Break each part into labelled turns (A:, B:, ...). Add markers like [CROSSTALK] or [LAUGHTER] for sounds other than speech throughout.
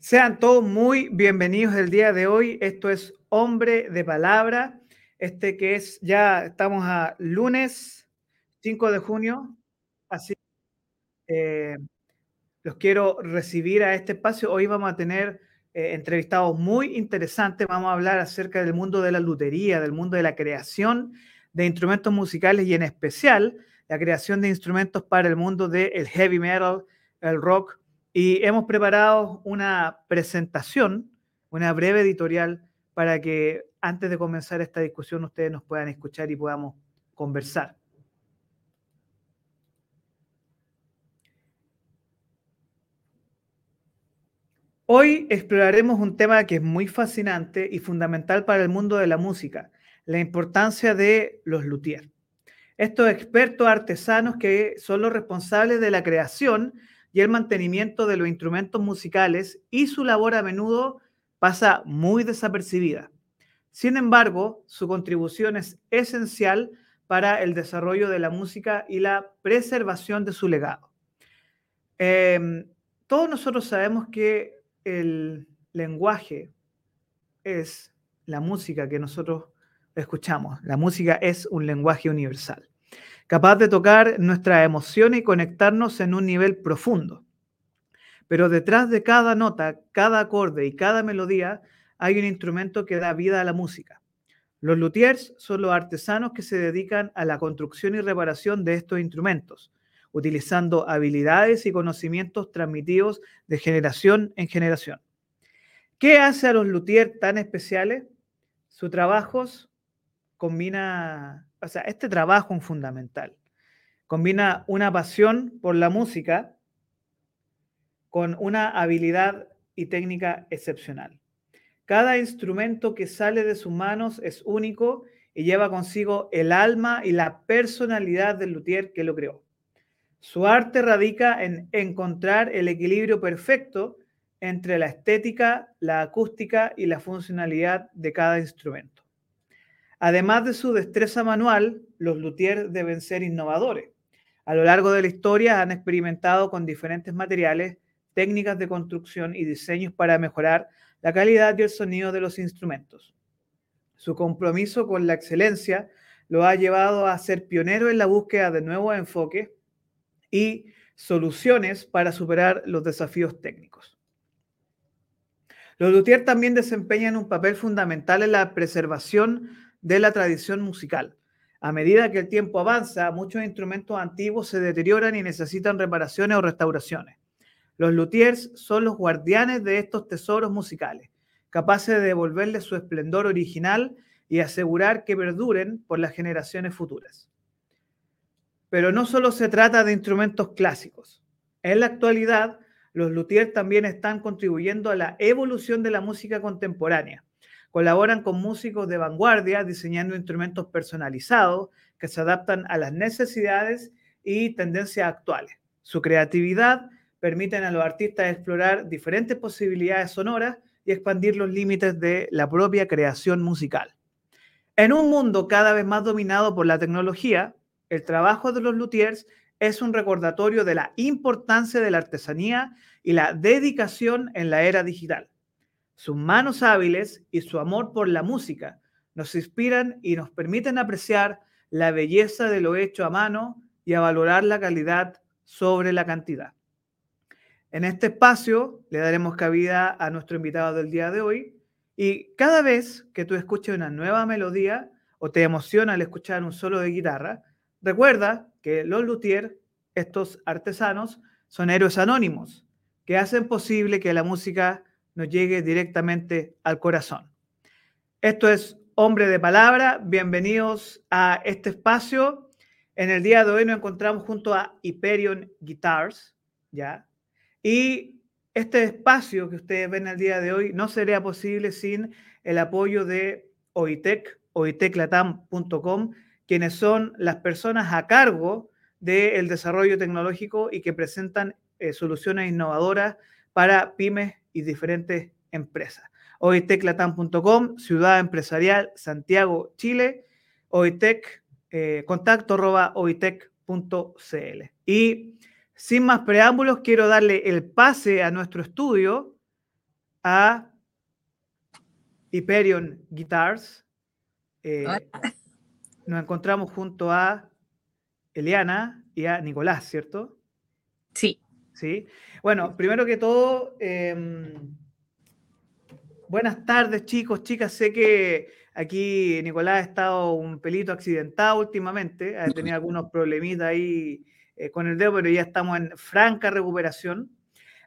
A: Sean todos muy bienvenidos el día de hoy. Esto es Hombre de Palabra. Este que es, ya estamos a lunes 5 de junio. Así eh, los quiero recibir a este espacio. Hoy vamos a tener eh, entrevistados muy interesantes. Vamos a hablar acerca del mundo de la lutería, del mundo de la creación de instrumentos musicales y en especial la creación de instrumentos para el mundo del heavy metal, el rock y hemos preparado una presentación, una breve editorial, para que antes de comenzar esta discusión ustedes nos puedan escuchar y podamos conversar. Hoy exploraremos un tema que es muy fascinante y fundamental para el mundo de la música, la importancia de los luthiers. Estos expertos artesanos que son los responsables de la creación y el mantenimiento de los instrumentos musicales y su labor a menudo pasa muy desapercibida. Sin embargo, su contribución es esencial para el desarrollo de la música y la preservación de su legado. Em, todos nosotros sabemos que el lenguaje es la música que nosotros escuchamos. La música es un lenguaje universal capaz de tocar nuestras emociones y conectarnos en un nivel profundo. Pero detrás de cada nota, cada acorde y cada melodía hay un instrumento que da vida a la música. Los luthiers son los artesanos que se dedican a la construcción y reparación de estos instrumentos, utilizando habilidades y conocimientos transmitidos de generación en generación. ¿Qué hace a los luthiers tan especiales? Su trabajo combina o sea, este trabajo es fundamental. Combina una pasión por la música con una habilidad y técnica excepcional. Cada instrumento que sale de sus manos es único y lleva consigo el alma y la personalidad del luthier que lo creó. Su arte radica en encontrar el equilibrio perfecto entre la estética, la acústica y la funcionalidad de cada instrumento. Además de su destreza manual, los luthiers deben ser innovadores. A lo largo de la historia han experimentado con diferentes materiales, técnicas de construcción y diseños para mejorar la calidad y el sonido de los instrumentos. Su compromiso con la excelencia lo ha llevado a ser pionero en la búsqueda de nuevos enfoques y soluciones para superar los desafíos técnicos. Los luthiers también desempeñan un papel fundamental en la preservación de la tradición musical. A medida que el tiempo avanza, muchos instrumentos antiguos se deterioran y necesitan reparaciones o restauraciones. Los luthiers son los guardianes de estos tesoros musicales, capaces de devolverles su esplendor original y asegurar que perduren por las generaciones futuras. Pero no solo se trata de instrumentos clásicos. En la actualidad, los luthiers también están contribuyendo a la evolución de la música contemporánea Colaboran con músicos de vanguardia diseñando instrumentos personalizados que se adaptan a las necesidades y tendencias actuales. Su creatividad permite a los artistas explorar diferentes posibilidades sonoras y expandir los límites de la propia creación musical. En un mundo cada vez más dominado por la tecnología, el trabajo de los luthiers es un recordatorio de la importancia de la artesanía y la dedicación en la era digital. Sus manos hábiles y su amor por la música nos inspiran y nos permiten apreciar la belleza de lo hecho a mano y a valorar la calidad sobre la cantidad. En este espacio le daremos cabida a nuestro invitado del día de hoy y cada vez que tú escuches una nueva melodía o te emociona al escuchar un solo de guitarra, recuerda que los luthiers, estos artesanos, son héroes anónimos que hacen posible que la música nos llegue directamente al corazón. Esto es Hombre de Palabra, bienvenidos a este espacio. En el día de hoy nos encontramos junto a Hyperion Guitars, ¿ya? Y este espacio que ustedes ven el día de hoy no sería posible sin el apoyo de OITEC, oiteclatam.com, quienes son las personas a cargo del desarrollo tecnológico y que presentan eh, soluciones innovadoras para pymes y diferentes empresas. Oiteclatam.com, Ciudad Empresarial, Santiago, Chile. Oitec, eh, contacto arroba oitec.cl. Y sin más preámbulos, quiero darle el pase a nuestro estudio a Hyperion Guitars. Eh, nos encontramos junto a Eliana y a Nicolás, ¿cierto?
B: Sí.
A: Sí. Bueno, primero que todo, em, buenas tardes chicos, chicas. Sé que aquí Nicolás ha estado un pelito accidentado últimamente, ha tenido algunos problemitas ahí eh, con el dedo, pero ya estamos en franca recuperación.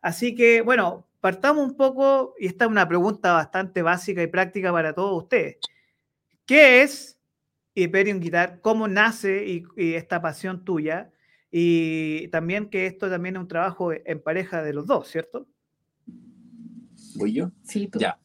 A: Así que, bueno, partamos un poco, y esta es una pregunta bastante básica y práctica para todos ustedes. ¿Qué es Hyperion Guitar? ¿Cómo nace y, esta pasión tuya? Y también que esto también es un trabajo en pareja de los dos, ¿cierto?
C: ¿Voy yo?
B: Sí, tú.
C: Ya.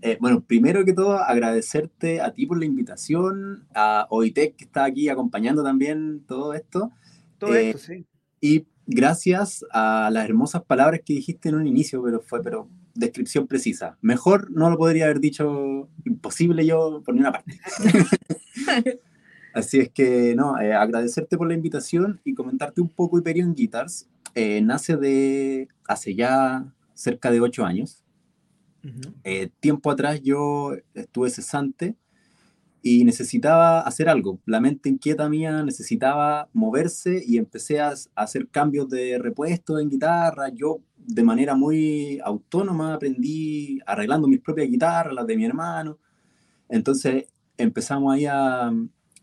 C: Eh, bueno, primero que todo, agradecerte a ti por la invitación, a OITEC que está aquí acompañando también todo esto.
A: Todo esto, eh, sí.
C: Y gracias a las hermosas palabras que dijiste en un inicio, pero fue pero descripción precisa. Mejor no lo podría haber dicho imposible yo por ninguna parte. [LAUGHS] Así es que, no, eh, agradecerte por la invitación y comentarte un poco Hyperion Guitars. Eh, nace de hace ya cerca de ocho años. Eh, tiempo atrás yo estuve cesante y necesitaba hacer algo. La mente inquieta mía necesitaba moverse y empecé a, hacer cambios de repuesto en guitarra. Yo de manera muy autónoma aprendí arreglando mis propias guitarras, las de mi hermano. Entonces empezamos ahí a,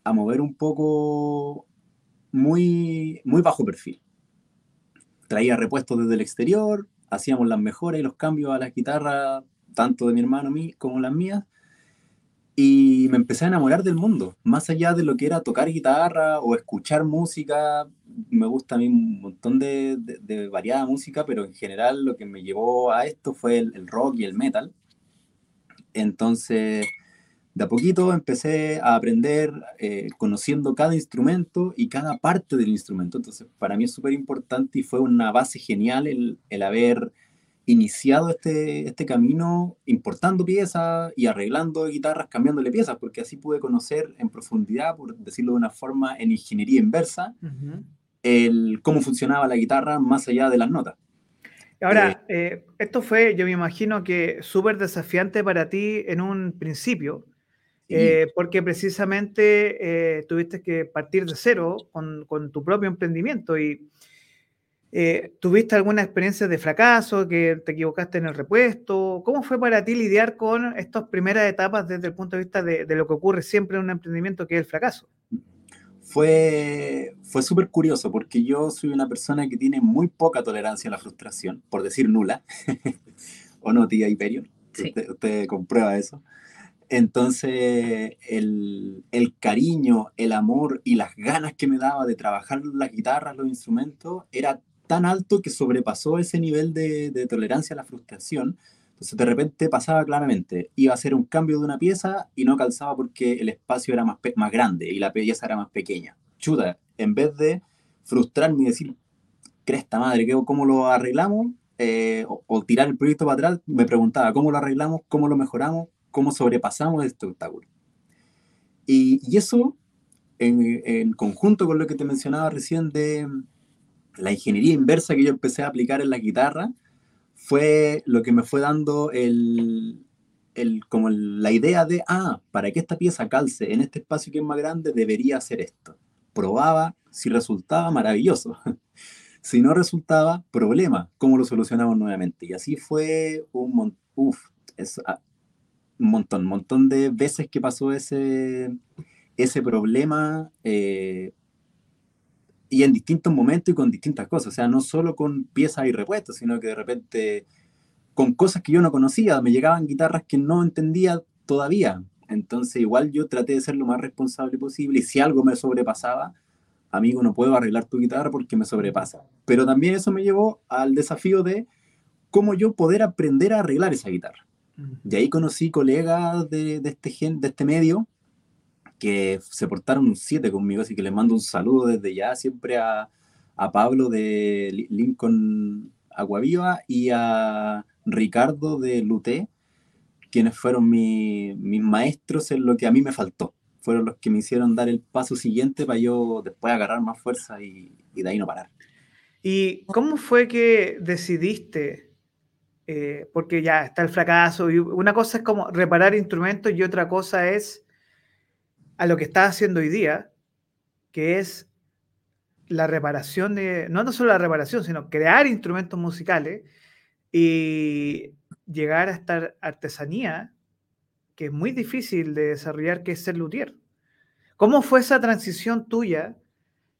C: a mover un poco muy, muy bajo perfil. Traía repuestos desde el exterior, hacíamos las mejoras y los cambios a las guitarras, tanto de mi hermano mí como las mías y me empecé a enamorar del mundo, más allá de lo que era tocar guitarra o escuchar música. Me gusta a mí un montón de, de, variada música, pero en general lo que me llevó a esto fue el, rock y el metal. Entonces, de a poquito empecé a aprender eh, conociendo cada instrumento y cada parte del instrumento. Entonces, para mí es súper importante y fue una base genial el, el haber iniciado este, este camino importando piezas y arreglando guitarras, cambiándole piezas, porque así pude conocer en profundidad, por decirlo de una forma, en ingeniería inversa, el, cómo funcionaba la guitarra más allá de las notas.
A: Ahora, eh, eh, esto fue, yo me imagino que súper desafiante para ti en un principio, eh, porque precisamente tuviste que partir de cero con, con tu propio emprendimiento y eh, ¿Tuviste alguna experiencia de fracaso, que te equivocaste en el repuesto? ¿Cómo fue para ti lidiar con estas primeras etapas desde el punto de vista de, lo que ocurre siempre en un emprendimiento, que es el fracaso?
C: Fue, fue súper curioso porque yo soy una persona que tiene muy poca tolerancia a la frustración, por decir nula. [LAUGHS] ¿O no, tía Hyperion? Usted, comprueba eso. Entonces, el, el, cariño, el amor y las ganas que me daba de trabajar las guitarras, los instrumentos, era tan alto que sobrepasó ese nivel de, tolerancia a la frustración. Entonces de repente pasaba claramente, iba a hacer un cambio de una pieza y no calzaba porque el espacio era más, más grande y la pieza era más pequeña. Chuta, en vez de frustrarme y decir, cresta madre, ¿cómo lo arreglamos? Eh, o, tirar el proyecto para atrás, me preguntaba, ¿cómo lo arreglamos? ¿Cómo lo mejoramos? ¿Cómo sobrepasamos este obstáculo? Y, y eso, en, en, conjunto con lo que te mencionaba recién de, la ingeniería inversa que yo empecé a aplicar en la guitarra fue lo que me fue dando el, el, como la idea de, ah, para que esta pieza calce en este espacio que es más grande, debería hacer esto. Probaba, si resultaba, maravilloso. [LAUGHS] si no resultaba, problema, ¿cómo lo solucionamos nuevamente? Y así fue un, ah, un montón, montón de veces que pasó ese, ese problema. Eh, y en distintos momentos y con distintas cosas, o sea, no solo con piezas y repuestos, sino que de repente con cosas que yo no conocía, me llegaban guitarras que no entendía todavía. Entonces igual yo traté de ser lo más responsable posible y si algo me sobrepasaba, amigo, no puedo arreglar tu guitarra porque me sobrepasa. Pero también eso me llevó al desafío de cómo yo poder aprender a arreglar esa guitarra. De ahí conocí colegas de, de este, de este medio que se portaron un 7 conmigo, así que les mando un saludo desde ya siempre a, a Pablo de Lincoln Aguaviva y a Ricardo de Luté, quienes fueron mis maestros en lo que a mí me faltó. Fueron los que me hicieron dar el paso siguiente para yo después agarrar más fuerza y, y de ahí no parar.
A: ¿Y cómo fue que decidiste eh, porque ya está el fracaso. Una cosa es como reparar instrumentos y otra cosa es a lo que está haciendo hoy día, que es la reparación de, no, no solo la reparación, sino crear instrumentos musicales y llegar a esta artesanía que es muy difícil de desarrollar, que es ser luthier. ¿Cómo fue esa transición tuya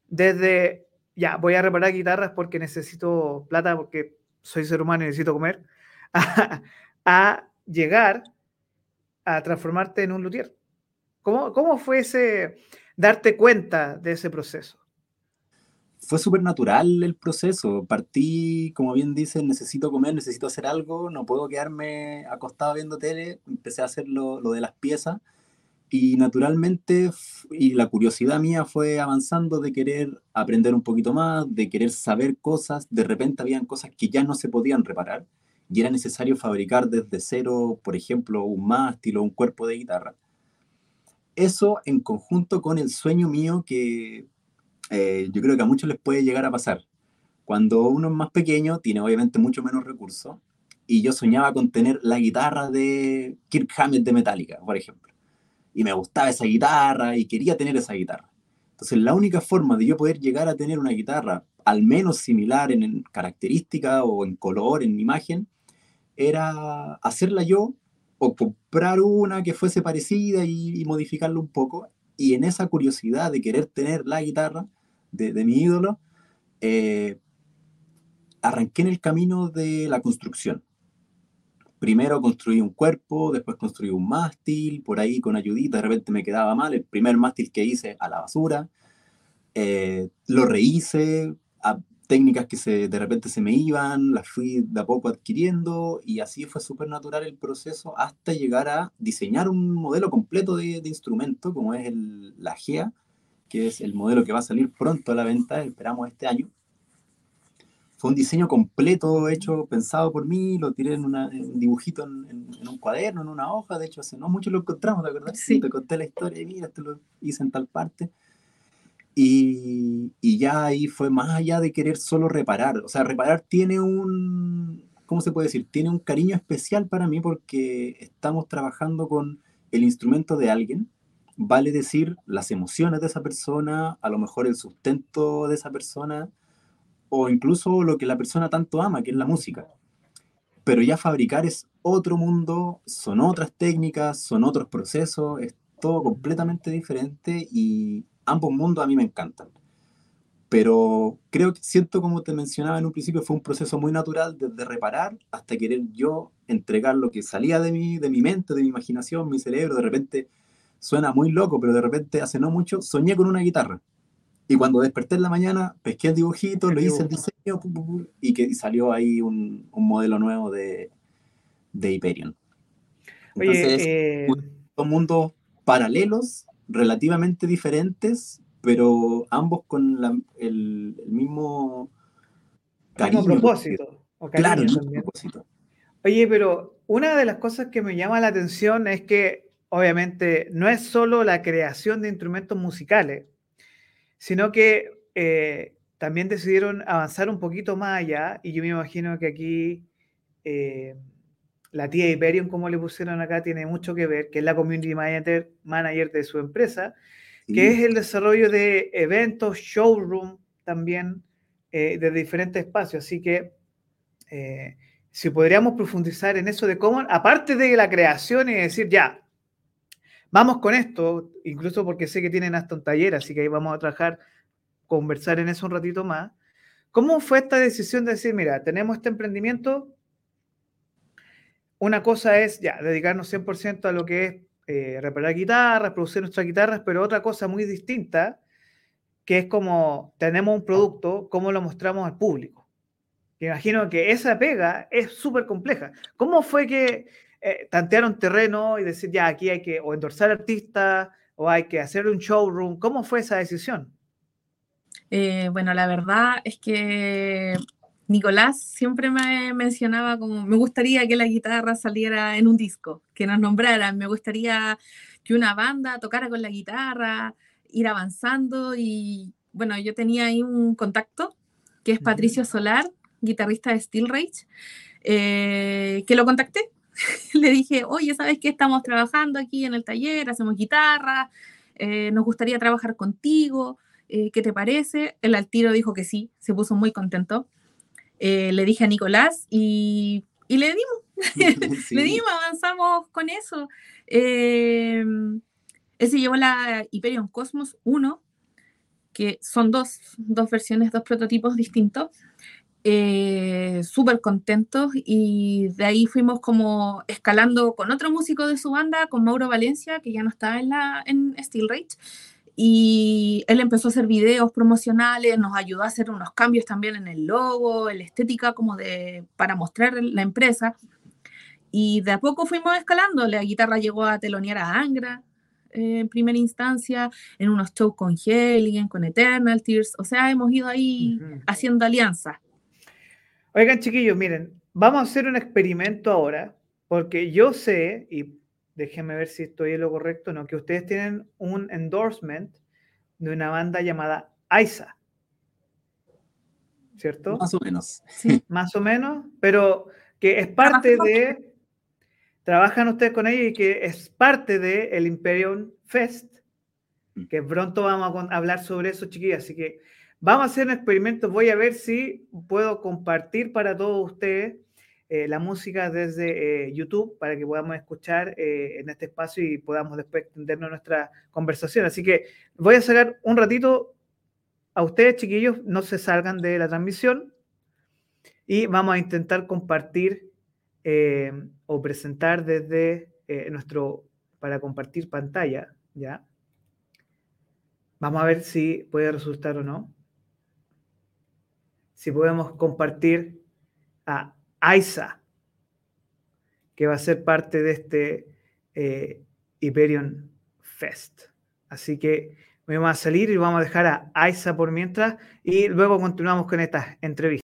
A: desde, ya, voy a reparar guitarras porque necesito plata, porque soy ser humano y necesito comer, a, llegar a transformarte en un luthier? ¿Cómo, ¿Cómo fue ese darte cuenta de ese proceso?
C: fue súper natural el proceso. Partí, como bien dices, necesito comer, necesito hacer algo, no puedo quedarme acostado viendo tele. Empecé a hacer lo, lo de las piezas y naturalmente, y la curiosidad mía fue avanzando de querer aprender un poquito más, de querer saber cosas. De repente habían cosas que ya no se podían reparar y era necesario fabricar desde cero, por ejemplo, un mástil o un cuerpo de guitarra. Eso en conjunto con el sueño mío que eh, yo creo que a muchos les puede llegar a pasar. Cuando uno es más pequeño, tiene obviamente mucho menos recursos, y yo soñaba con tener la guitarra de Kirk Hammett de Metallica, por ejemplo. Y me gustaba esa guitarra y quería tener esa guitarra. Entonces, la única forma de yo poder llegar a tener una guitarra al menos similar en, característica o en color, en imagen, era hacerla yo o comprar una que fuese parecida y, y modificarla un poco. Y en esa curiosidad de querer tener la guitarra, de, mi ídolo, eh, arranqué en el camino de la construcción. Primero construí un cuerpo, después construí un mástil, por ahí con ayudita, de repente me quedaba mal, el primer mástil que hice a la basura, eh, lo rehice, técnicas que se, de repente se me iban, las fui de a poco adquiriendo y así fue súper natural el proceso hasta llegar a diseñar un modelo completo de, de instrumento como es el, la GEA, que es el modelo que va a salir pronto a la venta, esperamos este año. Fue un diseño completo hecho, pensado por mí, lo tiré en, un dibujito en, un cuaderno, en una hoja, de hecho hace no mucho lo encontramos, ¿te acuerdas? Sí. Te conté la historia y mira, te lo hice en tal parte. Y, y, ya ahí fue más allá de querer solo reparar. O sea, reparar tiene un, ¿cómo se puede decir? Tiene un cariño especial para mí porque estamos trabajando con el instrumento de alguien vale decir las emociones de esa persona, a lo mejor el sustento de esa persona, o incluso lo que la persona tanto ama, que es la música. Pero ya fabricar es otro mundo, son otras técnicas, son otros procesos, es todo completamente diferente y ambos mundos a mí me encantan. Pero creo que siento, como te mencionaba en un principio, fue un proceso muy natural desde reparar hasta querer yo entregar lo que salía de mí, de mi mente, de mi imaginación, mi cerebro. De repente suena muy loco, pero de repente hace no mucho soñé con una guitarra. Y cuando desperté en la mañana, pesqué el dibujito, lo hice el diseño y que salió ahí un, un modelo nuevo de, de Hyperion. Entonces, eh, son mundos paralelos, relativamente diferentes, pero ambos con el, mismo
A: cariño. propósito.
C: claro, el mismo propósito.
A: Oye, pero una de las cosas que me llama la atención es que obviamente, no es solo la creación de instrumentos musicales, sino que eh, también decidieron avanzar un poquito más allá, y yo me imagino que aquí eh, la tía Hyperion, como le pusieron acá, tiene mucho que ver, que es la community manager, manager de su empresa, que es el desarrollo de eventos, showroom también, eh, de diferentes espacios. Así que si podríamos profundizar en eso de cómo, aparte de la creación y decir, ya, Vamos con esto, incluso porque sé que tienen hasta un taller, así que ahí vamos a trabajar, conversar en eso un ratito más. ¿Cómo fue esta decisión de decir, mira, tenemos este emprendimiento? Una cosa es ya dedicarnos 100% a lo que es eh, reparar guitarras, producir nuestras guitarras, pero otra cosa muy distinta, que es como tenemos un producto, ¿cómo lo mostramos al público? Imagino que esa pega es súper compleja. ¿Cómo fue que eh, tantear un terreno y decir, ya, aquí hay que o endorsar artistas o hay que hacer un showroom. ¿Cómo fue esa decisión?
B: Eh, bueno, la verdad es que Nicolás siempre me mencionaba como, me gustaría que la guitarra saliera en un disco, que nos nombraran, me gustaría que una banda tocara con la guitarra, ir avanzando y bueno, yo tenía ahí un contacto que es Patricio Solar, guitarrista de Steel Rage, eh, que lo contacté. [LAUGHS] Le dije, oye, ¿sabes qué? Estamos trabajando aquí en el taller, hacemos guitarra, eh, nos gustaría trabajar contigo, ¿qué te parece? El al tiro dijo que sí, se puso muy contento. Le dije a Nicolás y, y le dimos, [LAUGHS] [LAUGHS] le dimos, avanzamos con eso. él se llevó la Hyperion Cosmos 1, que son dos, dos versiones, dos prototipos distintos. Eh, súper contentos y de ahí fuimos como escalando con otro músico de su banda, con Mauro Valencia, que ya no está en, la, en Steel Rage, y él empezó a hacer videos promocionales, nos ayudó a hacer unos cambios también en el logo, en la estética como de, para mostrar la empresa, y de a poco fuimos escalando, la guitarra llegó a telonear a Angra, en primera instancia, en unos shows con Helgen, con Eternal Tears, o sea, hemos ido ahí haciendo alianzas.
A: Oigan, chiquillos, miren, vamos a hacer un experimento ahora, porque yo sé, y déjenme ver si estoy en lo correcto, no, que ustedes tienen un endorsement de una banda llamada AISA. ¿Cierto?
C: Más o menos.
A: Sí. [LAUGHS] Más o menos, pero que es parte de trabajan ustedes con ellos y que es parte del el Imperium Fest, mm. que pronto vamos a hablar sobre eso, chiquillas. Así que vamos a hacer un experimento. Voy a ver si puedo compartir para todos ustedes eh, la música desde eh, YouTube para que podamos escuchar eh, en este espacio y podamos después extendernos nuestra conversación. Así que voy a sacar un ratito a ustedes, chiquillos, no se salgan de la transmisión y vamos a intentar compartir o presentar desde nuestro, para compartir pantalla, ¿ya? Vamos a ver si puede resultar o no. Si podemos compartir a AISA, que va a ser parte de este eh, Hyperion Fest. Así que vamos a salir y vamos a dejar a AISA por mientras y luego continuamos con esta entrevista.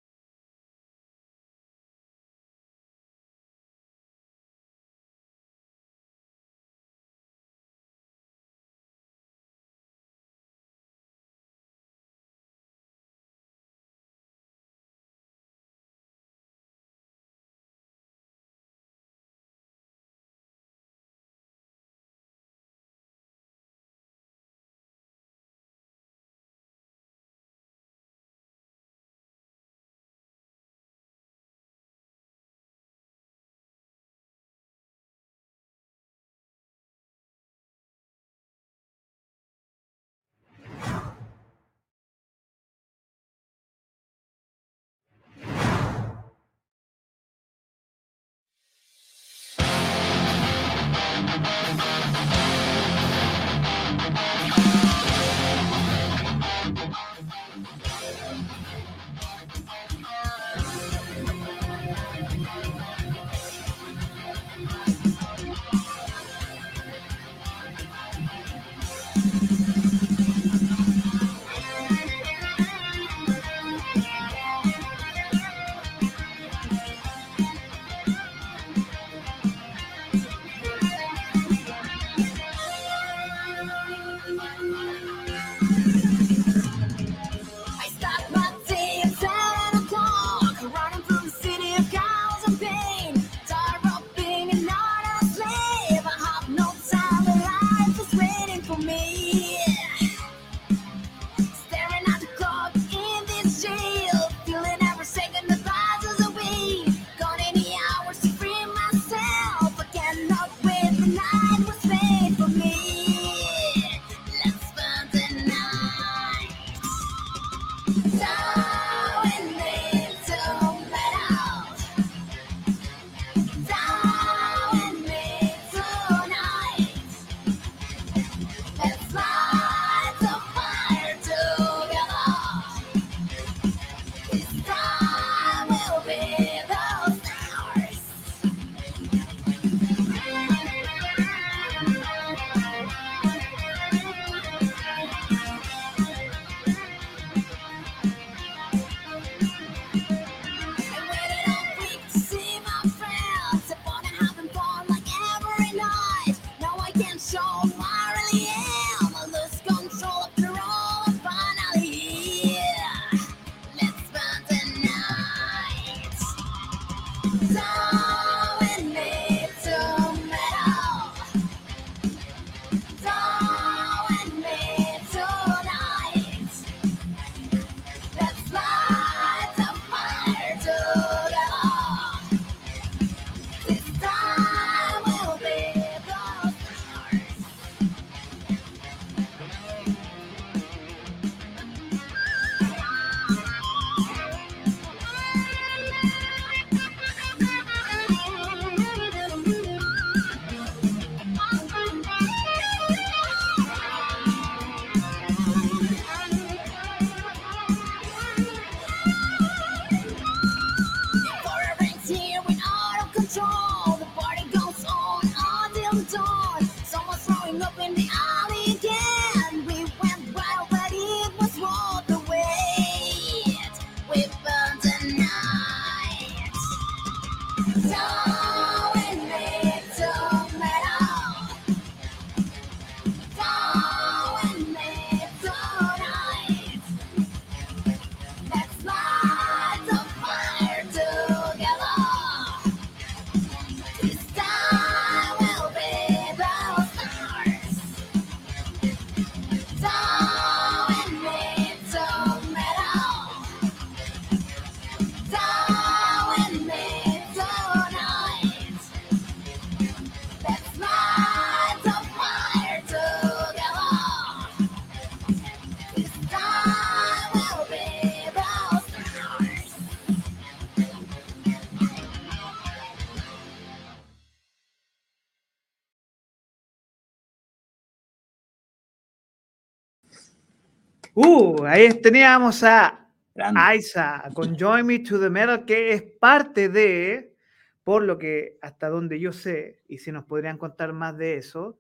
A: Uh, ahí teníamos a Aiza con Join Me to the Metal, que es parte de, por lo que hasta donde yo sé, y si nos podrían contar más de eso,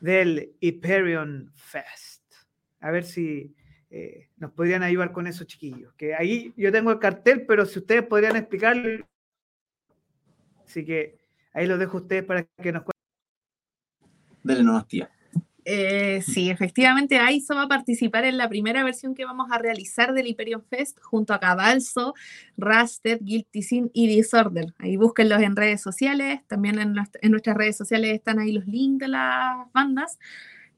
A: del Hyperion Fest. A ver si eh, nos podrían ayudar con eso, chiquillos. Que ahí yo tengo el cartel, pero si ustedes podrían explicarlo. Así que ahí lo dejo a ustedes para que nos cuenten.
C: Dale nomás, tía.
B: Eh, sí, efectivamente, AISO va a participar en la primera versión que vamos a realizar del Hyperion Fest junto a Cabalso, Rusted, Guilty Sin y Disorder. Ahí búsquenlos en redes sociales, también en, nuestras redes sociales están ahí los links de las bandas.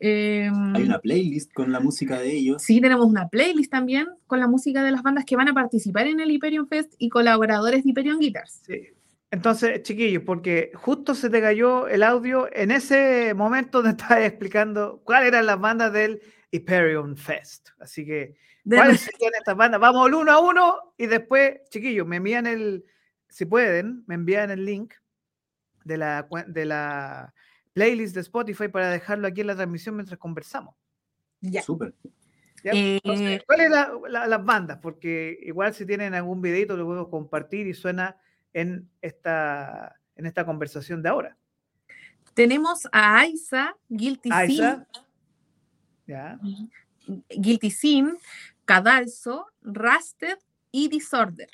C: Em, Hay una playlist con la música de ellos.
B: Sí, tenemos una playlist también con la música de las bandas que van a participar en el Hyperion Fest y colaboradores de Hyperion Guitars.
A: Sí. Entonces, chiquillos, porque justo se te cayó el audio en ese momento donde [LAUGHS] estabas explicando cuáles eran las bandas del Hyperion Fest. Así que, ¿cuáles serían estas bandas? Vamos el uno a uno y después, chiquillos, me envían el, si pueden, me envían el link de la, de la playlist de Spotify para dejarlo aquí en la transmisión mientras conversamos.
C: Ya. Súper.
A: Eh, ¿Cuáles son las bandas? Porque igual si tienen algún videito lo puedo compartir y suena en esta, en esta conversación de ahora.
B: Tenemos a Aiza, Guilty Sin. Guilty Sin, Cadalso, Rusted y Disorder.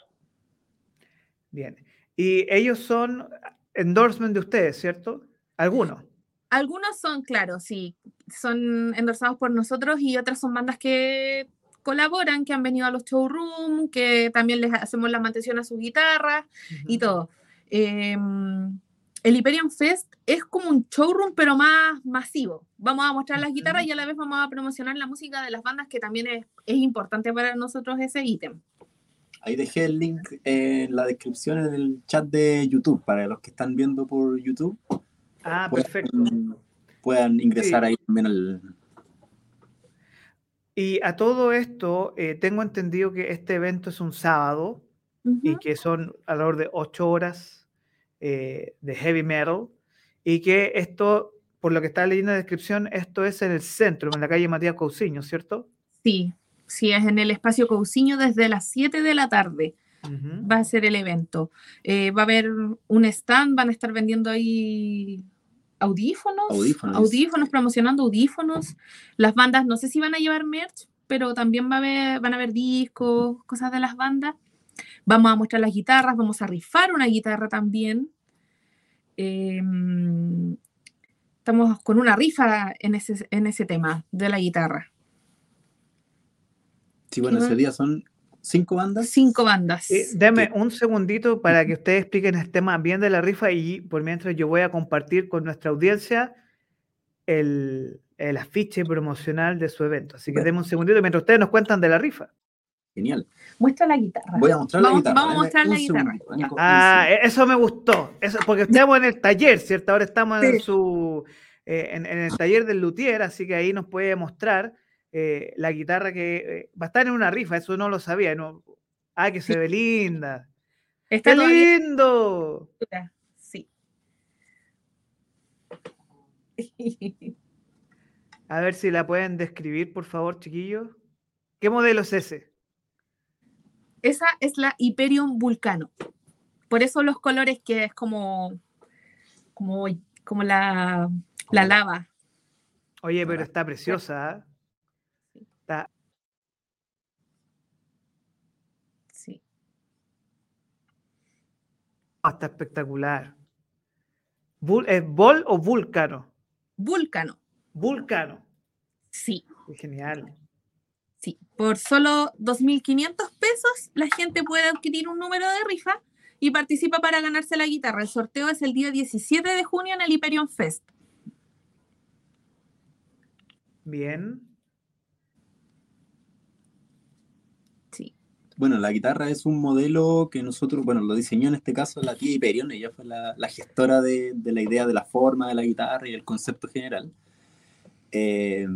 A: Bien. Y ellos son endorsement de ustedes, ¿cierto? Algunos.
B: Algunos son, claro, sí, son endorsados por nosotros y otras son bandas que colaboran, que han venido a los showrooms, que también les hacemos la mantención a sus guitarras y todo. Em, el Hyperion Fest es como un showroom, pero más masivo. Vamos a mostrar las guitarras y a la vez vamos a promocionar la música de las bandas, que también es, es importante para nosotros ese ítem.
C: Ahí dejé el link en la descripción en el chat de YouTube, para los que están viendo por YouTube.
A: Ah, perfecto.
C: Puedan ingresar ahí también al,
A: y a todo esto, eh, tengo entendido que este evento es un sábado y que son alrededor de ocho horas eh, de heavy metal y que esto, por lo que está leyendo la descripción, esto es en el centro, en la calle Matías Cousiño, ¿cierto?
B: Sí, sí, es en el espacio Cousiño desde las 7 de la tarde. Va a ser el evento. Eh, va a haber un stand, van a estar vendiendo ahí audífonos, audífonos, promocionando audífonos. Las bandas, no sé si van a llevar merch, pero también va a haber, van a haber discos, cosas de las bandas. Vamos a mostrar las guitarras, vamos a rifar una guitarra también. Em, estamos con una rifa en ese, en ese tema de la guitarra.
C: Sí, bueno, ese día son ¿Cinco bandas?
B: Cinco bandas.
A: deme un segundito para que ustedes expliquen el tema bien de la rifa y por mientras yo voy a compartir con nuestra audiencia el, el afiche promocional de su evento. Así que deme un segundito mientras ustedes nos cuentan de la rifa.
C: Genial.
B: Muestra la guitarra.
C: Voy a mostrar la guitarra.
B: Vamos a mostrar la guitarra.
A: ah, e, eso me gustó. Eso, porque [LAUGHS] estamos en el taller, ¿cierto? Ahora estamos en, su, eh, en, en, el taller del luthier, así que ahí nos puede mostrar eh, la guitarra que eh, va a estar en una rifa, eso no lo sabía. No, ah, que se ve linda. ¡Qué lindo!
B: Sí. [LAUGHS]
A: A ver si la pueden describir, por favor, chiquillos. ¿Qué modelo es ese?
B: Esa es la Hyperion Vulcano. Por eso los colores que es como, como, como la, la lava.
A: Oye, pero está preciosa. ¿eh? Está.
B: Sí.
A: Está espectacular. ¿Es Vol o Vulcano?
B: Vulcano.
A: Vulcano.
B: Sí.
A: genial.
B: Sí, por solo 2.500 pesos la gente puede adquirir un número de rifa y participa para ganarse la guitarra. El sorteo es el día 17 de junio en el Hyperion Fest.
A: Bien.
C: Bueno, la guitarra es un modelo que nosotros, bueno, lo diseñó en este caso la tía Hyperion, ella fue la, gestora de, la idea de la forma de la guitarra y el concepto general. Eh,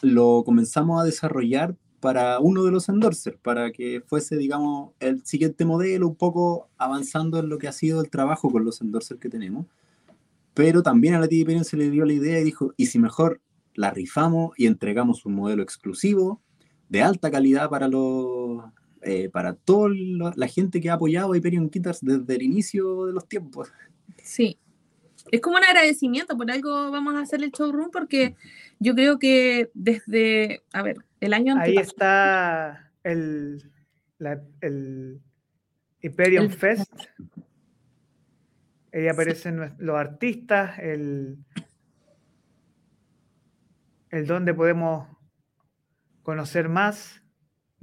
C: lo comenzamos a desarrollar para uno de los endorsers, para que fuese, digamos, el siguiente modelo, un poco avanzando en lo que ha sido el trabajo con los endorsers que tenemos. Pero también a la tía Hyperion se le dio la idea y dijo, ¿y si mejor la rifamos y entregamos un modelo exclusivo de alta calidad para los eh, para toda la gente que ha apoyado a Hyperion Guitars desde el inicio de los tiempos.
B: Sí, es como un agradecimiento, por algo vamos a hacer el showroom, porque yo creo que desde, a ver, el año
A: Ahí está el, el Hyperion Fest. Ahí aparecen los artistas, el, el donde podemos conocer más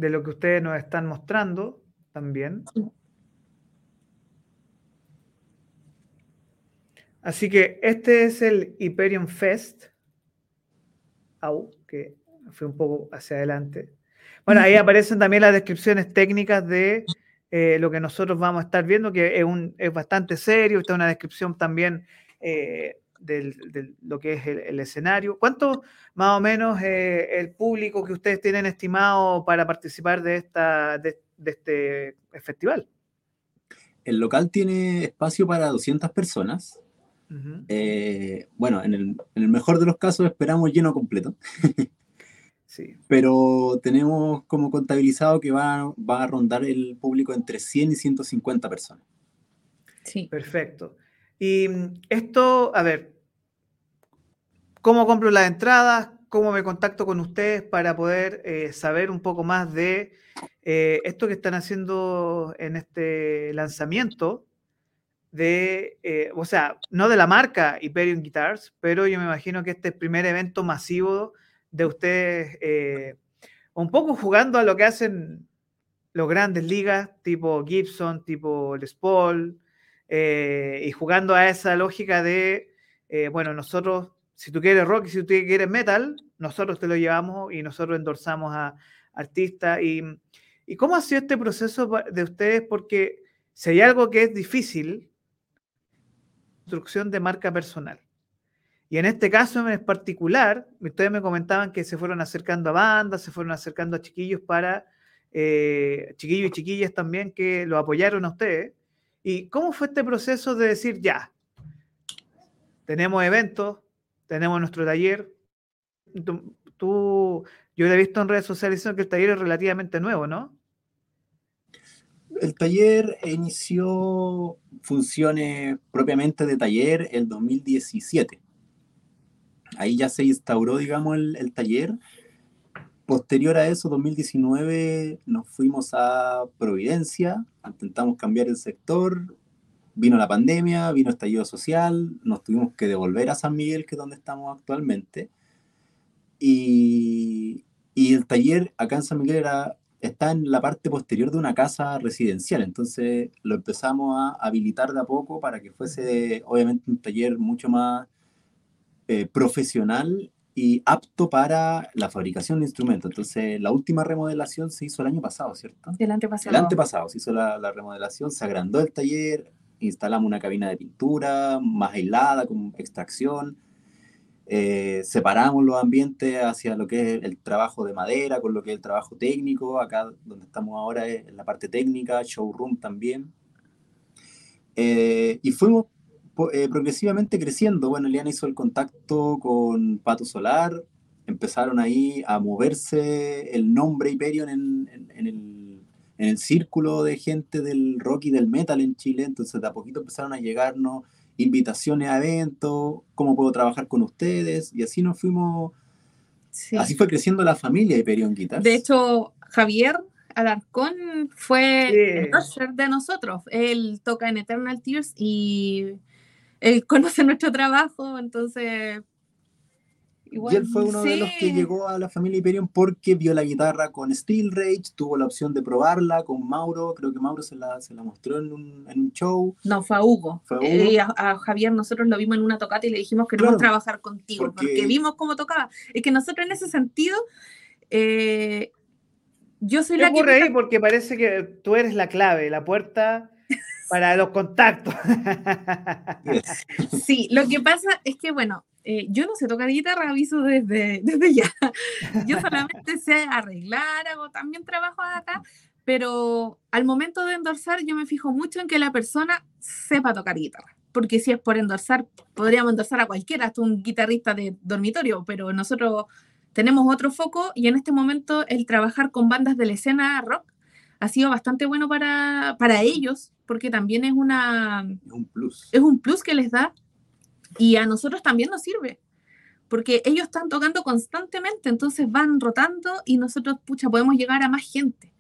A: de lo que ustedes nos están mostrando también. Así que este es el Hyperion Fest. Au, que fue un poco hacia adelante. Bueno, ahí aparecen también las descripciones técnicas de eh, lo que nosotros vamos a estar viendo, que es, un, es bastante serio. Esta es una descripción también eh, de lo que es el, escenario. ¿Cuánto más o menos eh, el público que ustedes tienen estimado para participar de, esta, de, este festival?
C: El local tiene espacio para 200 personas. Eh, bueno, en el, mejor de los casos esperamos lleno completo. [LAUGHS] sí. Pero tenemos como contabilizado que va, va a rondar el público entre 100 y 150 personas.
A: Sí. Perfecto. Y mm, esto, a ver, ¿cómo compro las entradas? ¿Cómo me contacto con ustedes para poder eh, saber un poco más de eh, esto que están haciendo en este lanzamiento? De, eh, o sea, no de la marca Hyperion Guitars, pero yo me imagino que este es el primer evento masivo de ustedes, un poco jugando a lo que hacen los grandes ligas, tipo Gibson, tipo Les Paul, eh, y jugando a esa lógica de, eh, bueno, nosotros, si tú quieres rock y si tú quieres metal, nosotros te lo llevamos y nosotros endorsamos a artistas. Y, ¿Y cómo ha sido este proceso de ustedes? Porque si hay algo que es difícil, construcción de marca personal. Y en este caso en particular, ustedes me comentaban que se fueron acercando a bandas, se fueron acercando a chiquillos para, eh, chiquillos y chiquillas también que lo apoyaron a ustedes. ¿Y cómo fue este proceso de decir, ya, tenemos eventos, tenemos nuestro taller? Tú, yo he visto en redes sociales que el taller es relativamente nuevo, ¿no?
C: El taller inició funciones propiamente de taller el 2017. Ahí ya se instauró, digamos, el, el taller Posterior a eso, 2019, nos fuimos a Providencia, intentamos cambiar el sector, vino la pandemia, vino estallido social, nos tuvimos que devolver a San Miguel, que es donde estamos actualmente. Y, y el taller acá en San Miguel era, está en la parte posterior de una casa residencial, entonces lo empezamos a habilitar de a poco para que fuese obviamente un taller mucho más eh, profesional y apto para la fabricación de instrumentos. Entonces, la última remodelación se hizo el año pasado, ¿cierto?
B: El antepasado.
C: El antepasado se hizo la, la remodelación, se agrandó el taller, instalamos una cabina de pintura más aislada, con extracción, eh, separamos los ambientes hacia lo que es el trabajo de madera, con lo que es el trabajo técnico, acá donde estamos ahora es en la parte técnica, showroom también. Eh, y fuimos eh, progresivamente creciendo. Bueno, Eliana hizo el contacto con Pato Solar, empezaron ahí a moverse el nombre Hyperion en, en, el, en, el, círculo de gente del rock y del metal en Chile, entonces de a poquito empezaron a llegarnos invitaciones a eventos, cómo puedo trabajar con ustedes, y así nos fuimos, así fue creciendo la familia Hyperion Guitars.
B: De hecho, Javier Alarcón fue el de nosotros, él toca en Eternal Tears y él conoce nuestro trabajo, entonces...
C: y él fue uno de los que llegó a la familia Hyperion porque vio la guitarra con Steel Rage, tuvo la opción de probarla con Mauro, creo que Mauro se la, se la mostró en un, en un, show.
B: No, fue a Hugo. Fue eh, a, Javier nosotros lo vimos en una tocata y le dijimos que no trabajar contigo, porque... vimos cómo tocaba. Es que nosotros en ese sentido... Eh, yo soy
A: ¿Qué la ocurre que... ahí? Porque parece que tú eres la clave, la puerta para los contactos.
B: Sí, lo que pasa es que, bueno, eh, yo no sé tocar guitarra, aviso desde, desde ya. Yo solamente sé arreglar, hago también trabajo acá, pero al momento de endorsar yo me fijo mucho en que la persona sepa tocar guitarra. Porque si es por endorsar, podríamos endorsar a cualquiera, hasta un guitarrista de dormitorio, pero nosotros tenemos otro foco y en este momento el trabajar con bandas de la escena rock ha sido bastante bueno para, para ellos, porque también es una...
C: un plus.
B: Es un plus que les da y a nosotros también nos sirve, porque ellos están tocando constantemente, entonces van rotando y nosotros, pucha, podemos llegar a más gente.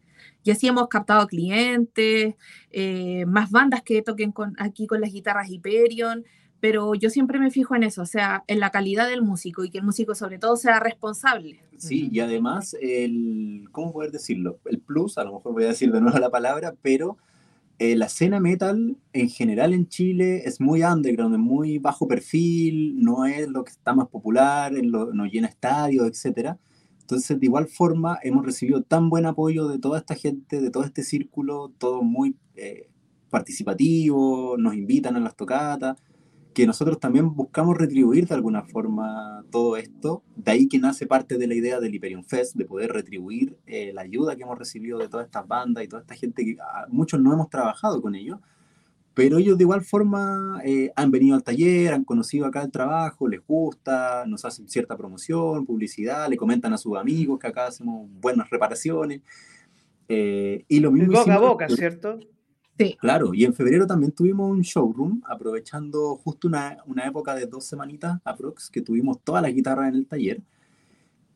B: Y así hemos captado clientes, eh, más bandas que toquen con, aquí con las guitarras Hyperion, pero yo siempre me fijo en eso, o sea, en la calidad del músico y que el músico sobre todo sea responsable.
C: Sí, y además, el, ¿cómo poder decirlo? El plus, a lo mejor voy a decir de nuevo la palabra, pero eh, la escena metal en general en Chile es muy underground, es muy bajo perfil, no es lo que está más popular, no llena estadios, etc. Entonces, de igual forma, hemos recibido tan buen apoyo de toda esta gente, de todo este círculo, todo muy eh, participativo, nos invitan a las tocatas que nosotros también buscamos retribuir de alguna forma todo esto. De ahí que nace parte de la idea del Hyperion Fest, de poder retribuir eh, la ayuda que hemos recibido de todas estas bandas y toda esta gente que ah, muchos no hemos trabajado con ellos, pero ellos de igual forma eh, han venido al taller, han conocido acá el trabajo, les gusta, nos hacen cierta promoción, publicidad, le comentan a sus amigos que acá hacemos buenas reparaciones. Eh, y lo mismo...
A: Boca a boca, ¿cierto?
C: Claro, y en febrero también tuvimos un showroom, aprovechando justo una, una época de dos semanitas aprox, que tuvimos todas las guitarras en el taller.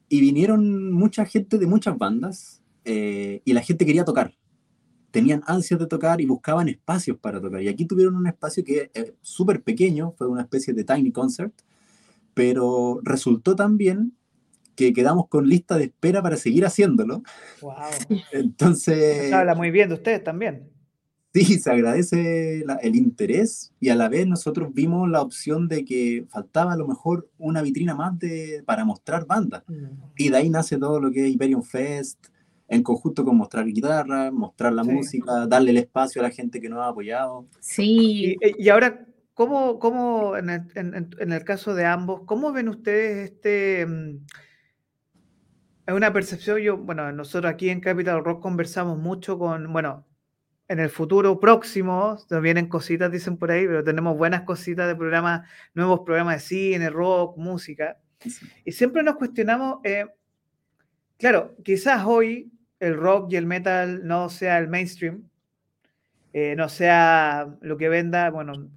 C: Y vinieron mucha gente de muchas bandas eh, y la gente quería tocar. Tenían ansias de tocar y buscaban espacios para tocar. Y aquí tuvieron un espacio que es súper pequeño, fue una especie de tiny concert, pero resultó también que quedamos con lista de espera para seguir haciéndolo.
A: Wow.
C: Entonces...
A: habla muy bien de ustedes también.
C: Sí, se agradece el interés y a la vez nosotros vimos la opción de que faltaba a lo mejor una vitrina más de, para mostrar bandas. Mm. Y de ahí nace todo lo que es Hyperion Fest, en conjunto con mostrar guitarra, mostrar la música, darle el espacio a la gente que nos ha apoyado.
B: Sí.
A: Y, ahora, ¿cómo, cómo en, el, en, el, caso de ambos, cómo ven ustedes este... Es mm, una percepción, yo, bueno, nosotros aquí en Capital Rock conversamos mucho con, bueno, en el futuro próximo, nos vienen cositas, dicen por ahí, pero tenemos buenas cositas de programas, nuevos programas de cine, rock, música. Y siempre nos cuestionamos, eh, claro, quizás hoy el rock y el metal no sea el mainstream, eh, no sea lo que venda, bueno,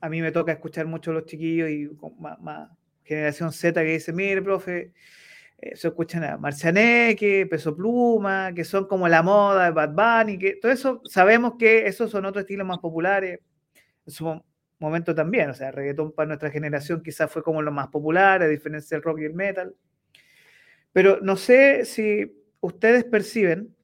A: a mí me toca escuchar mucho a los chiquillos y más, generación Z que dice, mire, profe, se escuchan a Marcianeque, Peso Pluma, que son como la moda de Bad Bunny, que todo eso sabemos que esos son otros estilos más populares en su momento también, o sea, reggaetón para nuestra generación quizás fue como lo más popular, a diferencia del rock y el metal. Pero no sé si ustedes perciben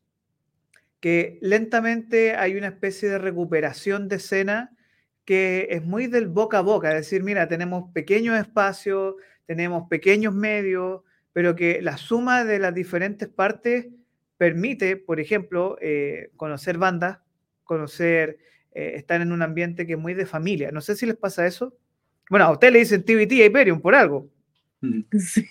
A: que lentamente hay una especie de recuperación de escena que es muy del boca a boca, es decir, mira, tenemos pequeños espacios, tenemos pequeños medios, pero que la suma de las diferentes partes permite, por ejemplo, eh, conocer bandas, conocer, eh, estar en un ambiente que es muy de familia. No sé si les pasa eso. Bueno, a usted le dicen TBT y Hyperion por algo. [LAUGHS]
C: Sí.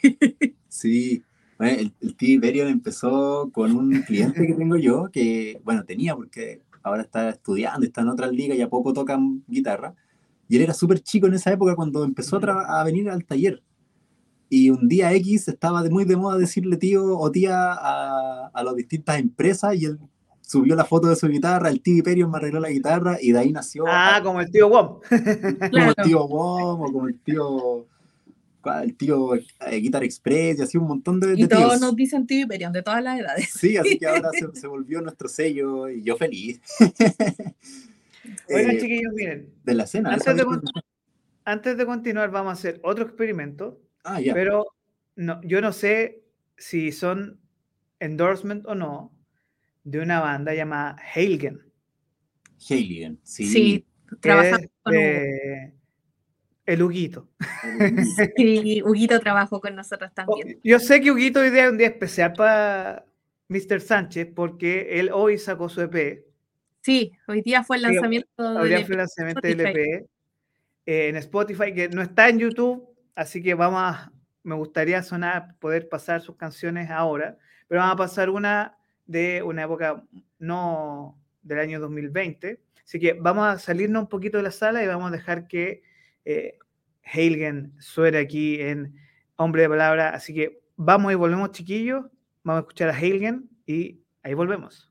C: sí. el, el Hyperion empezó con un cliente que tengo yo, que, bueno, tenía porque ahora está estudiando, está en otras ligas y a poco tocan guitarra. Y él era súper chico en esa época cuando empezó a, a venir al taller. Y un día X estaba de muy de moda decirle tío o tía a, a las distintas empresas y él subió la foto de su guitarra, el tío Hyperion me arregló la guitarra y de ahí nació.
A: Ah, como el tío Wom. [LAUGHS]
C: como el tío Wom o como el tío. El tío eh, Guitar Express y así un montón de.
B: Y todos nos dicen tío Hyperion de todas las edades.
C: Sí, así que ahora se, [LAUGHS] se volvió nuestro sello y yo feliz. [LAUGHS]
A: Oigan, eh, chiquillos, miren.
C: De la cena.
A: Antes de, antes de continuar, vamos a hacer otro experimento
C: Ah,
A: Pero no, yo no sé si son endorsement o no de una banda llamada Heiligen.
C: Heiligen, sí.
B: Sí, trabaja con
A: el Huguito.
B: Sí, [LAUGHS] Huguito trabajó con nosotros también.
A: Oh, yo sé que Huguito hoy día es un día especial para Mr. Sánchez porque él hoy sacó su EP.
B: Sí, hoy día fue el lanzamiento,
A: hoy día fue el lanzamiento del EP eh, en Spotify, que no está en YouTube, Así que vamos a, me gustaría sonar, poder pasar sus canciones ahora, pero vamos a pasar una de una época no del año 2020. Así que vamos a salirnos un poquito de la sala y vamos a dejar que eh, suene aquí en Hombre de Palabra. Así que
D: Vamos y volvemos, chiquillos. Vamos a escuchar a Heilgen y ahí volvemos.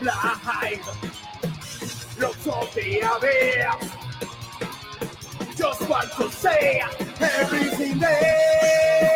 D: blind. Look what I've here. Just want to say everything there.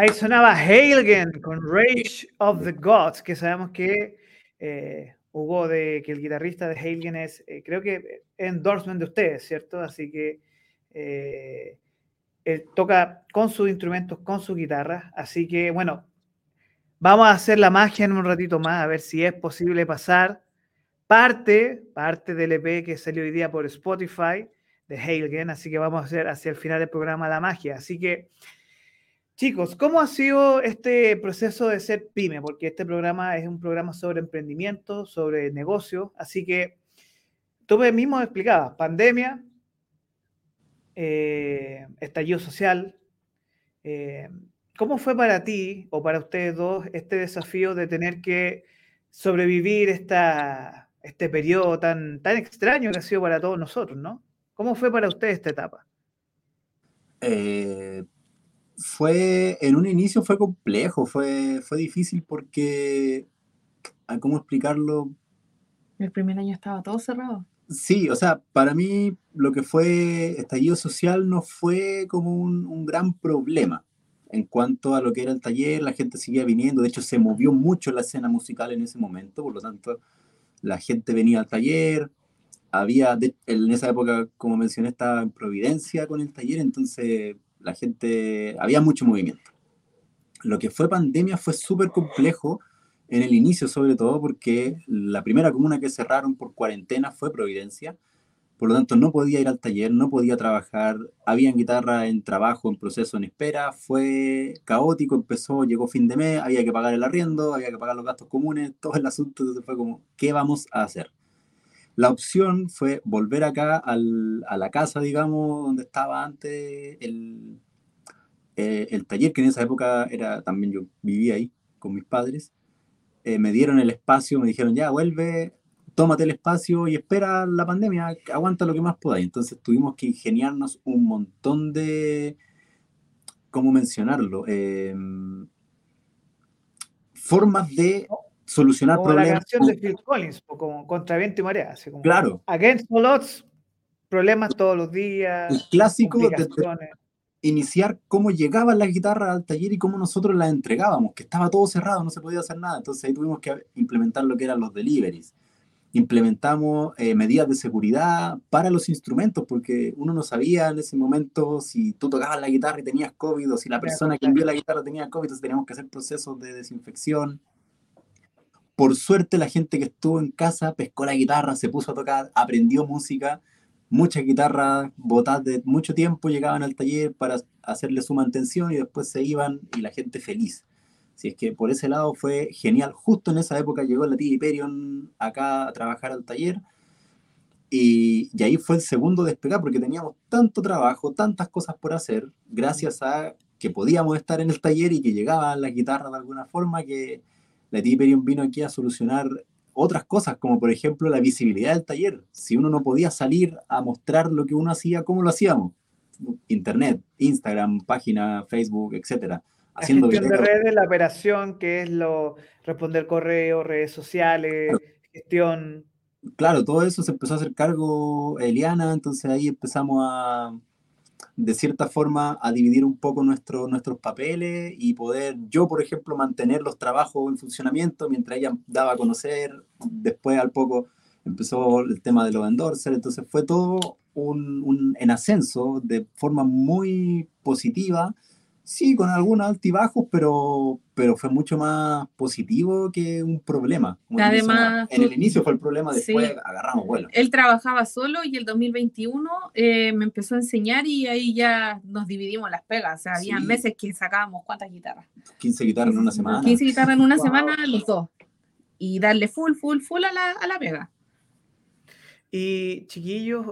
A: Ahí sonaba Hailgen con Rage of the Gods, que sabemos que eh, Hugo, de, que el guitarrista de Hailgen es, eh, creo que endorsement de ustedes, ¿cierto? Así que eh, él toca con sus instrumentos, con su guitarra. Así que, bueno, vamos a hacer la magia en un ratito más, a ver si es posible pasar parte, parte del EP que salió hoy día por Spotify de Hailgen. Así que vamos a hacer hacia el final del programa la magia. Así que Chicos, ¿cómo ha sido este proceso de ser pyme? Porque este programa es un programa sobre emprendimiento, sobre negocio, así que tú mismo explicabas, pandemia, eh, estallido social. Eh, ¿Cómo fue para ti o para ustedes dos este desafío de tener que sobrevivir esta, este periodo tan, tan extraño que ha sido para todos nosotros, ¿no? ¿Cómo fue para ustedes esta etapa?
C: Eh, fue, en un inicio fue complejo, fue, fue difícil porque, ¿cómo explicarlo?
B: El primer año estaba todo cerrado.
C: Sí, o sea, para mí lo que fue estallido social no fue como un, un, gran problema en cuanto a lo que era el taller, la gente seguía viniendo, de hecho se movió mucho la escena musical en ese momento, por lo tanto la gente venía al taller, había, en esa época, como mencioné, estaba en Providencia con el taller, entonces la gente, había mucho movimiento. Lo que fue pandemia fue súper complejo en el inicio, sobre todo porque la primera comuna que cerraron por cuarentena fue Providencia. Por lo tanto, no podía ir al taller, no podía trabajar, había guitarra en trabajo, en proceso, en espera, fue caótico, empezó, llegó fin de mes, había que pagar el arriendo, había que pagar los gastos comunes, todo el asunto, entonces fue como, ¿qué vamos a hacer? La opción fue volver acá al, a la casa, digamos, donde estaba antes el, eh, taller, que en esa época era también yo vivía ahí con mis padres. Eh, me dieron el espacio, me dijeron, ya, vuelve, tómate el espacio y espera la pandemia, aguanta lo que más podáis. Entonces tuvimos que ingeniarnos un montón de, ¿cómo mencionarlo? Em, formas de solucionar
A: como
C: problemas.
A: la canción de Phil Collins, como contra viento y marea. Así como
C: claro.
A: Against all odds, problemas todos los días.
C: El clásico de, iniciar cómo llegaban las guitarras al taller y cómo nosotros las entregábamos, que estaba todo cerrado, no se podía hacer nada. Entonces ahí tuvimos que implementar lo que eran los deliveries. Implementamos eh, medidas de seguridad para los instrumentos, porque uno no sabía en ese momento si tú tocabas la guitarra y tenías COVID o si la persona que envió la guitarra tenía COVID, entonces teníamos que hacer procesos de desinfección por suerte la gente que estuvo en casa pescó la guitarra, se puso a tocar, aprendió música, muchas guitarras botadas de mucho tiempo llegaban al taller para hacerle su mantención y después se iban y la gente feliz. Si es que por ese lado fue genial. Justo en esa época llegó la tía Hyperion acá a trabajar al taller y, y, ahí fue el segundo despegar porque teníamos tanto trabajo, tantas cosas por hacer, gracias a que podíamos estar en el taller y que llegaban las guitarras de alguna forma que la Tiperium vino aquí a solucionar otras cosas, como por ejemplo la visibilidad del taller. Si uno no podía salir a mostrar lo que uno hacía, ¿cómo lo hacíamos? Internet, Instagram, página, Facebook, etcétera.
A: Haciendo la gestión de redes, la operación, que es lo responder correo, redes sociales, gestión.
C: Claro, todo eso se empezó a hacer cargo Eliana, entonces ahí empezamos a, de cierta forma a dividir un poco nuestro, nuestros papeles y poder yo, por ejemplo, mantener los trabajos en funcionamiento mientras ella daba a conocer, después al poco empezó el tema de los endorsers, entonces fue todo un, un, en ascenso de forma muy positiva Sí, con algunos altibajos, pero, pero fue mucho más positivo que un problema.
B: Además,
C: en el inicio fue el problema, después agarramos vuelo.
B: Él trabajaba solo y el 2021 eh, me empezó a enseñar y ahí ya nos dividimos las pegas. O sea, había meses que sacábamos cuántas guitarras.
C: 15 guitarras en una semana.
B: 15 guitarras en una semana, los dos. Y darle full, full, full a la, a la pega.
A: Y chiquillos,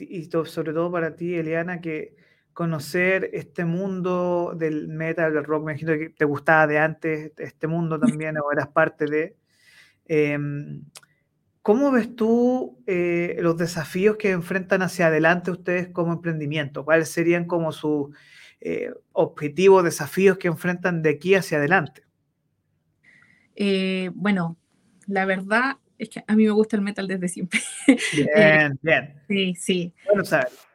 A: y sobre todo para ti, Eliana, que conocer este mundo del metal, del rock, me imagino que te gustaba de antes este mundo [LAUGHS] también, o eras parte de. Em, ¿Cómo ves tú eh, los desafíos que enfrentan hacia adelante ustedes como emprendimiento? ¿Cuáles serían como sus eh, objetivos, desafíos que enfrentan de aquí hacia adelante?
B: Eh, bueno, la verdad es que a mí me gusta el metal desde siempre. [LAUGHS]
A: Bien, bien.
B: Sí, sí.
A: Bueno, sabes.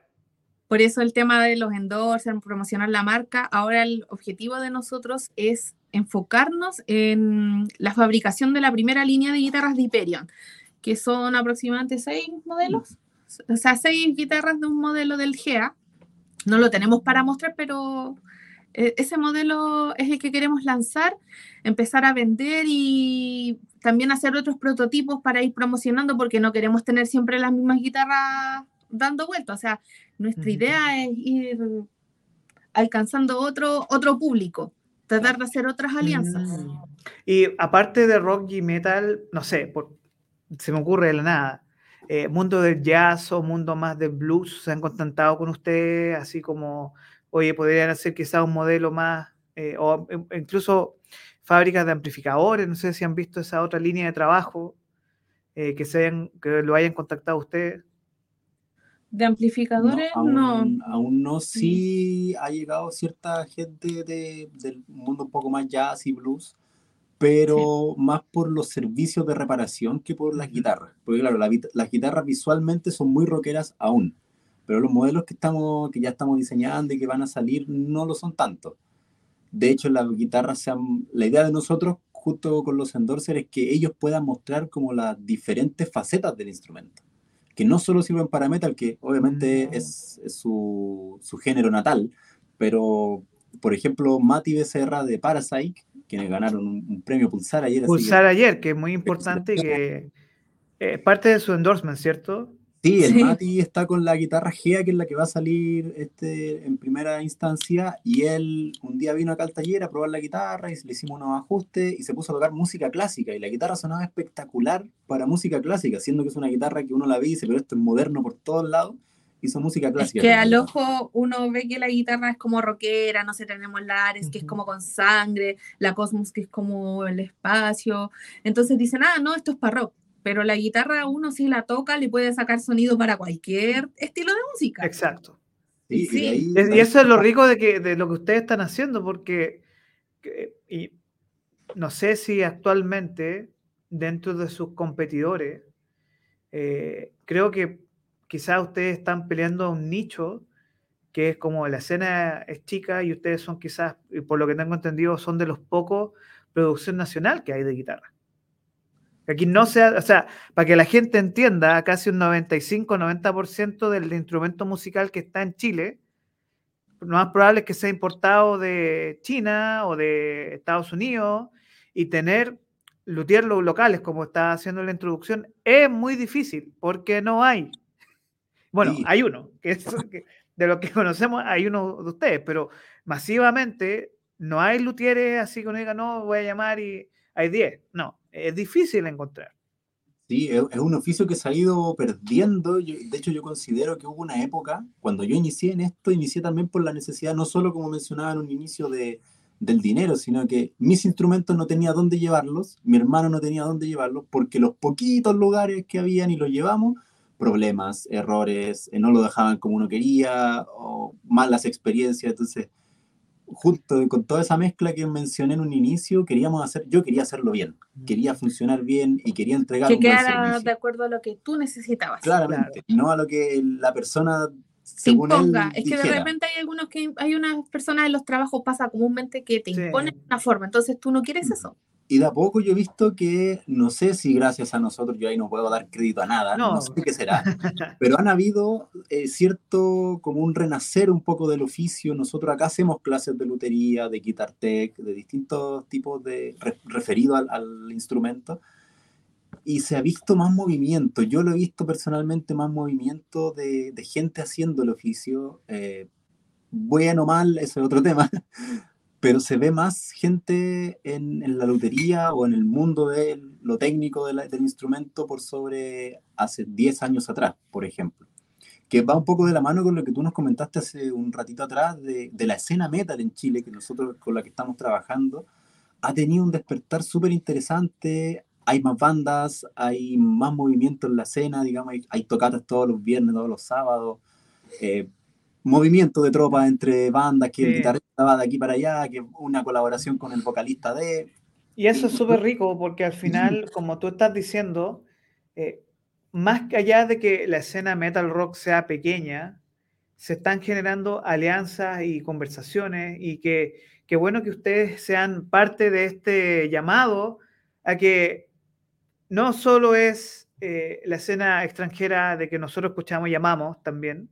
B: Por eso el tema de los endorsers, promocionar la marca, ahora el objetivo de nosotros es enfocarnos en la fabricación de la primera línea de guitarras de Hyperion, que son aproximadamente seis modelos, o sea, seis guitarras de un modelo del GEA. No lo tenemos para mostrar, pero eh, ese modelo es el que queremos lanzar, empezar a vender y también hacer otros prototipos para ir promocionando, porque no queremos tener siempre las mismas guitarras dando vueltas. O sea, nuestra idea es ir alcanzando otro, otro público, tratar de hacer otras alianzas. Mm.
A: Y aparte de rock y metal, no sé, se me ocurre de la nada. Eh, mundo del jazz o mundo más del blues, ¿se han contactado con usted? Así como, oye, podrían hacer quizás un modelo más, eh, o incluso fábricas de amplificadores, no sé si han visto esa otra línea de trabajo, eh, que, se que lo hayan contactado ustedes.
B: De amplificadores, no.
C: Aún no, sí ha llegado cierta gente del mundo un poco más jazz y blues, pero más por los servicios de reparación que por las guitarras. Porque claro, las guitarras visualmente son muy rockeras aún, pero los modelos que, estamos, que ya estamos diseñando y que van a salir no lo son tanto. De hecho, las guitarras, sean, la idea de nosotros, junto con los endorsers, es que ellos puedan mostrar como las diferentes facetas del instrumento que no solo sirven para metal, que obviamente mm. es, su, género natal, pero por ejemplo, Mati Becerra de Parasite, quienes ganaron un, premio Pulsar ayer.
A: Pulsar ayer, que es muy importante, que es parte de su endorsement, ¿cierto?
C: Sí, el Mati está con la guitarra Gea, que es la que va a salir este, en primera instancia, y él un día vino acá al taller a probar la guitarra y le hicimos unos ajustes y se puso a tocar música clásica, y la guitarra sonaba espectacular para música clásica, siendo que es una guitarra que uno la ve y dice, pero esto es moderno por todos lados, hizo música clásica.
B: Es que al ojo uno ve que la guitarra es como rockera, no sé, tenemos la Ares, que es como con sangre, la Cosmos, que es como el espacio, entonces dicen, ah, no, esto es para rock pero la guitarra uno si la toca le puede sacar sonido para cualquier estilo de música.
A: Exacto. Sí, Y, eso es lo rico de, que, de lo que ustedes están haciendo, porque y no sé si actualmente dentro de sus competidores, eh, creo que quizás ustedes están peleando a un nicho que es como la escena es chica y ustedes son quizás, por lo que tengo entendido, son de los pocos producción nacional que hay de guitarra. Aquí no sea, o sea, para que la gente entienda, casi un 95-90% del instrumento musical que está en Chile, lo más probable es que sea importado de China o de Estados Unidos y tener luthier locales, como está haciendo la introducción, es muy difícil porque no hay. Bueno, hay uno, que es [LAUGHS] de lo que conocemos, hay uno de ustedes, pero masivamente no hay luthieres así que uno diga, no, voy a llamar y hay 10. No, es difícil encontrar.
C: Sí, es, un oficio que se ha ido perdiendo. de hecho, yo considero que hubo una época, cuando yo inicié en esto, inicié también por la necesidad, no solo como mencionaba en un inicio de, del dinero, sino que mis instrumentos no tenía dónde llevarlos, mi hermano no tenía dónde llevarlos, porque los poquitos lugares que habían y los llevamos, problemas, errores, eh, no lo dejaban como uno quería, o malas experiencias. Entonces, junto con toda esa mezcla que mencioné en un inicio, queríamos hacer, yo quería hacerlo bien, quería funcionar bien y quería entregar
B: que quedara de acuerdo a lo que tú necesitabas.
C: Claramente, no a lo que la persona
B: según imponga. es que de repente hay algunos que hay unas personas en los trabajos pasa comúnmente que te imponen una forma, entonces tú no quieres eso.
C: Y de a poco yo he visto que, no sé si gracias a nosotros, yo ahí no puedo dar crédito a nada, no, sé qué será, [LAUGHS] pero han habido eh, cierto, como un renacer un poco del oficio. Nosotros acá hacemos clases de lutería, de guitar tech, de distintos tipos de, referido al, instrumento, y se ha visto más movimiento. Yo lo he visto personalmente más movimiento de, gente haciendo el oficio. Eh, bueno o mal, ese es otro [LAUGHS] tema, pero se ve más gente en, la lotería o en el mundo de lo técnico del instrumento por sobre hace 10 años atrás, por ejemplo. Que va un poco de la mano con lo que tú nos comentaste hace un ratito atrás de, la escena metal en Chile, que nosotros con la que estamos trabajando, ha tenido un despertar súper interesante. Hay más bandas, hay más movimiento en la escena, digamos, hay, hay tocatas todos los viernes, todos los sábados. Eh, movimiento de tropas entre bandas, que el guitarrista va de aquí para allá, que una colaboración con el vocalista de...
A: Y eso es súper rico porque al final, [LAUGHS] como tú estás diciendo, eh, más allá de que la escena metal rock sea pequeña, se están generando alianzas y conversaciones y que qué bueno que ustedes sean parte de este llamado a que no solo es eh, la escena extranjera de que nosotros escuchamos y llamamos también,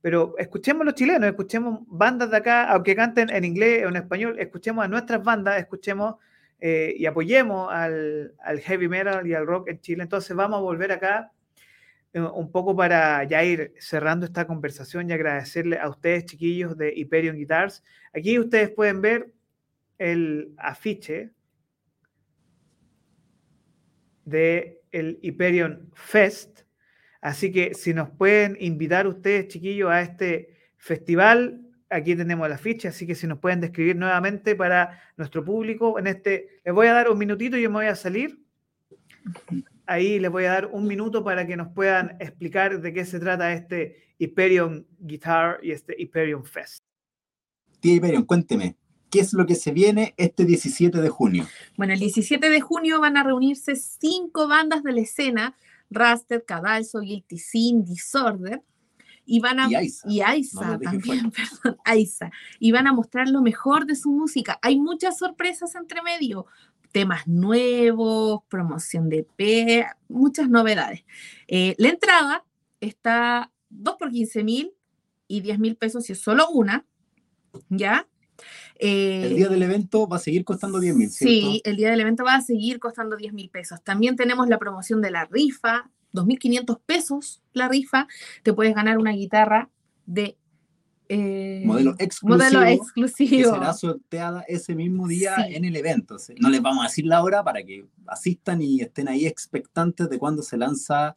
A: pero escuchemos los chilenos, escuchemos bandas de acá, aunque canten en inglés o en español, escuchemos a nuestras bandas, escuchemos eh, y apoyemos al, heavy metal y al rock en Chile. Entonces vamos a volver acá eh, un poco para ya ir cerrando esta conversación y agradecerle a ustedes, chiquillos de Hyperion Guitars. Aquí ustedes pueden ver el afiche de el Hyperion Fest. Así que si nos pueden invitar ustedes, chiquillos, a este festival, aquí tenemos la ficha, así que si nos pueden describir nuevamente para nuestro público, en este, les voy a dar un minutito, yo me voy a salir. Ahí les voy a dar un minuto para que nos puedan explicar de qué se trata este Hyperion Guitar y este Hyperion Fest.
C: Tía Hyperion, cuénteme, ¿qué es lo que se viene este 17 de junio?
B: Bueno, el 17 de junio van a reunirse cinco bandas de la escena, Raster, Cadalso, Guilty Sin, Disorder, y van a y Aiza, también, [LAUGHS] perdón, Aiza, y van a mostrar lo mejor de su música. Hay muchas sorpresas entre medio, temas nuevos, promoción de P, muchas novedades. Eh, la entrada está 2 por 15 mil y 10 mil pesos si es solo una, ¿ya?
C: El día del evento va a seguir costando 10 mil.
B: Sí, el día del evento va a seguir costando 10 mil pesos. También tenemos la promoción de la rifa, 2.500 pesos la rifa, te puedes ganar una guitarra de...
C: Eh, modelo exclusivo,
B: modelo exclusivo.
C: Que será sorteada ese mismo día en el evento. No les vamos a decir la hora para que asistan y estén ahí expectantes de cuando se lanza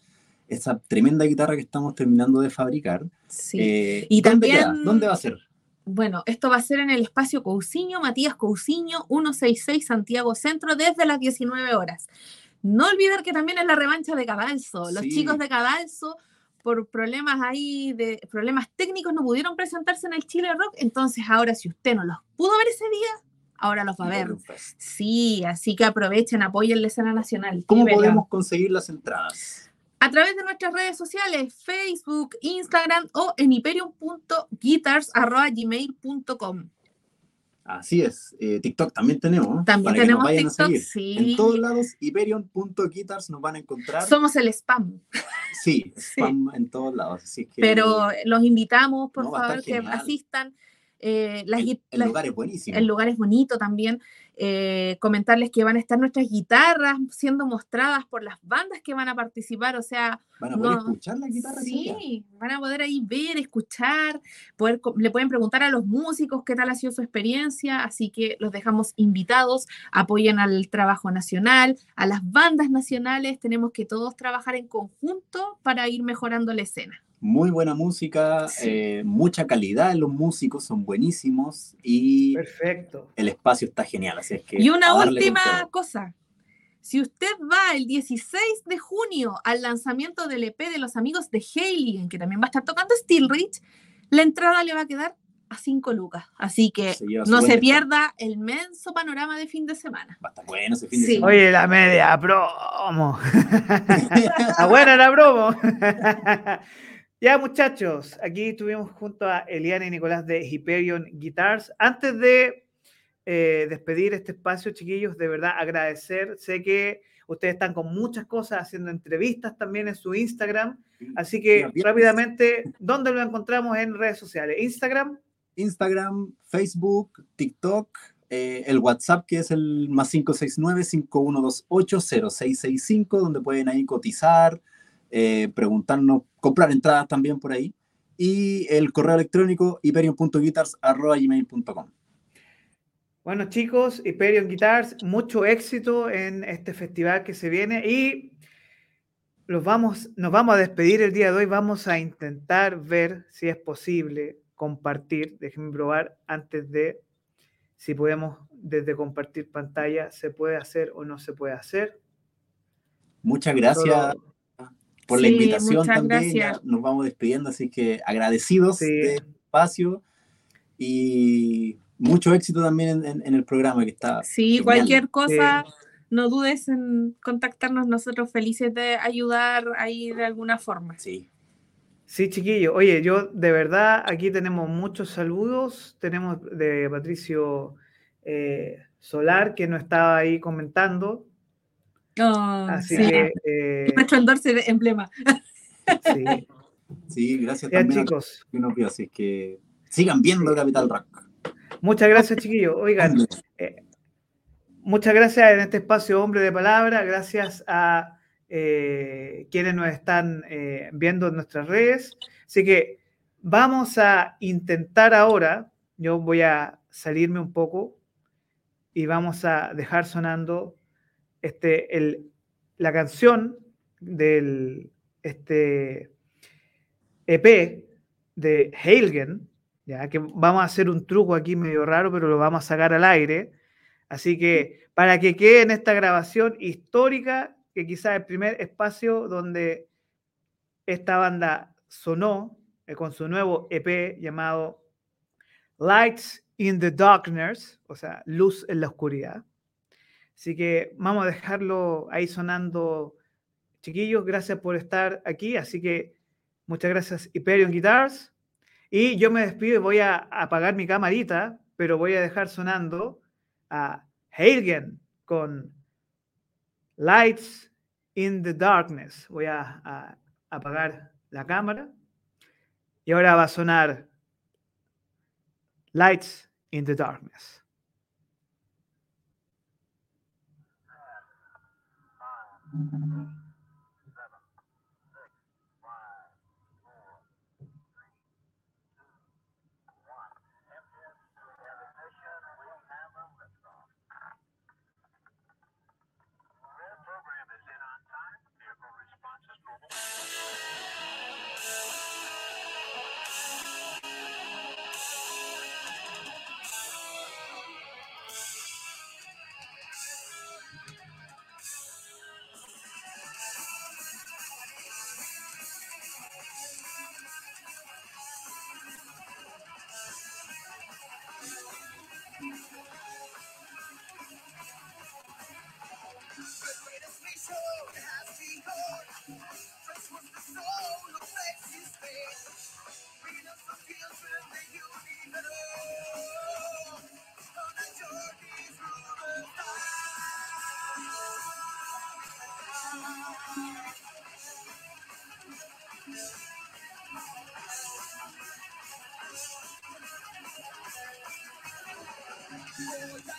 C: esa tremenda guitarra que estamos terminando de fabricar.
B: Sí. Eh, y también...
C: ¿Dónde va a ser?
B: Bueno, esto va a ser en el espacio Cousiño, Matías Cousiño, 166 Santiago Centro, desde las 19 horas. No olvidar que también es la revancha de Cadalso. Los chicos de Cadalso, por problemas ahí, de problemas técnicos, no pudieron presentarse en el Chile Rock. Entonces, ahora, si usted no los pudo ver ese día, ahora los va a ver. Sí, así que aprovechen, apoyen la escena nacional.
C: ¿Cómo podemos conseguir las entradas?
B: A través de nuestras redes sociales, Facebook, Instagram o en hyperion.guitars.gmail.com.
C: Así es. Eh, TikTok también tenemos.
B: También tenemos TikTok, sí.
C: En todos lados, Hyperion.guitars nos van a encontrar.
B: Somos el spam.
C: Sí, [LAUGHS] spam en todos lados.
B: Pero los invitamos, por favor, que asistan. Eh,
C: el, lugar es buenísimo.
B: El lugar es bonito también. Eh, comentarles que van a estar nuestras guitarras siendo mostradas por las bandas que van a participar, o sea...
C: Van a poder escuchar la guitarra.
B: Sí, van a poder ahí ver, escuchar, poder, le pueden preguntar a los músicos qué tal ha sido su experiencia, así que los dejamos invitados, apoyen al trabajo nacional, a las bandas nacionales, tenemos que todos trabajar en conjunto para ir mejorando la escena
C: muy buena música, eh, mucha calidad en los músicos, son buenísimos y
A: Perfecto.
C: el espacio está genial. Así es que
B: y una última cosa, si usted va el 16 de junio al lanzamiento del EP de los amigos de en que también va a estar tocando Steel Rich, la entrada le va a quedar a 5 lucas. Así que no se pierda el menso panorama de fin de semana.
C: Va a estar bueno ese fin de semana.
A: Oye, la media promo. [LAUGHS] Está buena la promo. [LAUGHS] Ya muchachos, aquí estuvimos junto a Eliana y Nicolás de Hyperion Guitars. Antes de eh, despedir este espacio, chiquillos, de verdad agradecer. Sé que ustedes están con muchas cosas, haciendo entrevistas también en su Instagram. Así que rápidamente, ¿dónde lo encontramos en redes sociales? Instagram.
C: Instagram, Facebook, TikTok, eh, el WhatsApp que es el más 569-5128-0665, donde pueden ahí cotizar, eh, preguntarnos, comprar entradas también por ahí. Y el correo electrónico hyperion.guitars.gmail.com.
A: Bueno chicos, Hyperion Guitars, mucho éxito en este festival que se viene y los vamos, nos vamos a despedir el día de hoy. Vamos a intentar ver si es posible compartir. Déjenme probar antes de si podemos desde compartir pantalla, se puede hacer o no se puede hacer.
C: Muchas gracias por la invitación también. nos vamos despidiendo, así que agradecidos de este espacio y mucho éxito también en, el programa que está.
B: Sí, cualquier cosa, no dudes en contactarnos, nosotros felices de ayudar ahí de alguna forma.
C: Sí.
A: Sí, chiquillo. Oye, yo de verdad aquí tenemos muchos saludos. Tenemos de Patricio eh, Solar que nos estaba ahí comentando.
B: Oh, Así que. Eh, nuestro endorse emblema.
C: Sí. sí, gracias ya, también chicos. A así que sigan viendo Capital Rock.
A: Muchas gracias, chiquillos. Oigan, eh, muchas gracias en este espacio Hombre de Palabra. Gracias a eh, quienes nos están eh, viendo en nuestras redes. Así que vamos a intentar ahora, yo voy a salirme un poco y vamos a dejar sonando este, el, la canción del este EP de Heilgen, ya que vamos a hacer un truco aquí medio raro, pero lo vamos a sacar al aire. Así que para que quede en esta grabación histórica que quizás el primer espacio donde esta banda sonó eh, con su nuevo EP llamado Lights in the Darkness, o sea, luz en la oscuridad. Así que vamos a dejarlo ahí sonando, chiquillos. Gracias por estar aquí. Así que muchas gracias, Hyperion Guitars. Y yo me despido y voy a apagar mi camarita, pero voy a dejar sonando a Heilgen con Lights in the Darkness. Voy a, apagar la cámara. Y ahora va a sonar Lights in the Darkness.
D: I'm a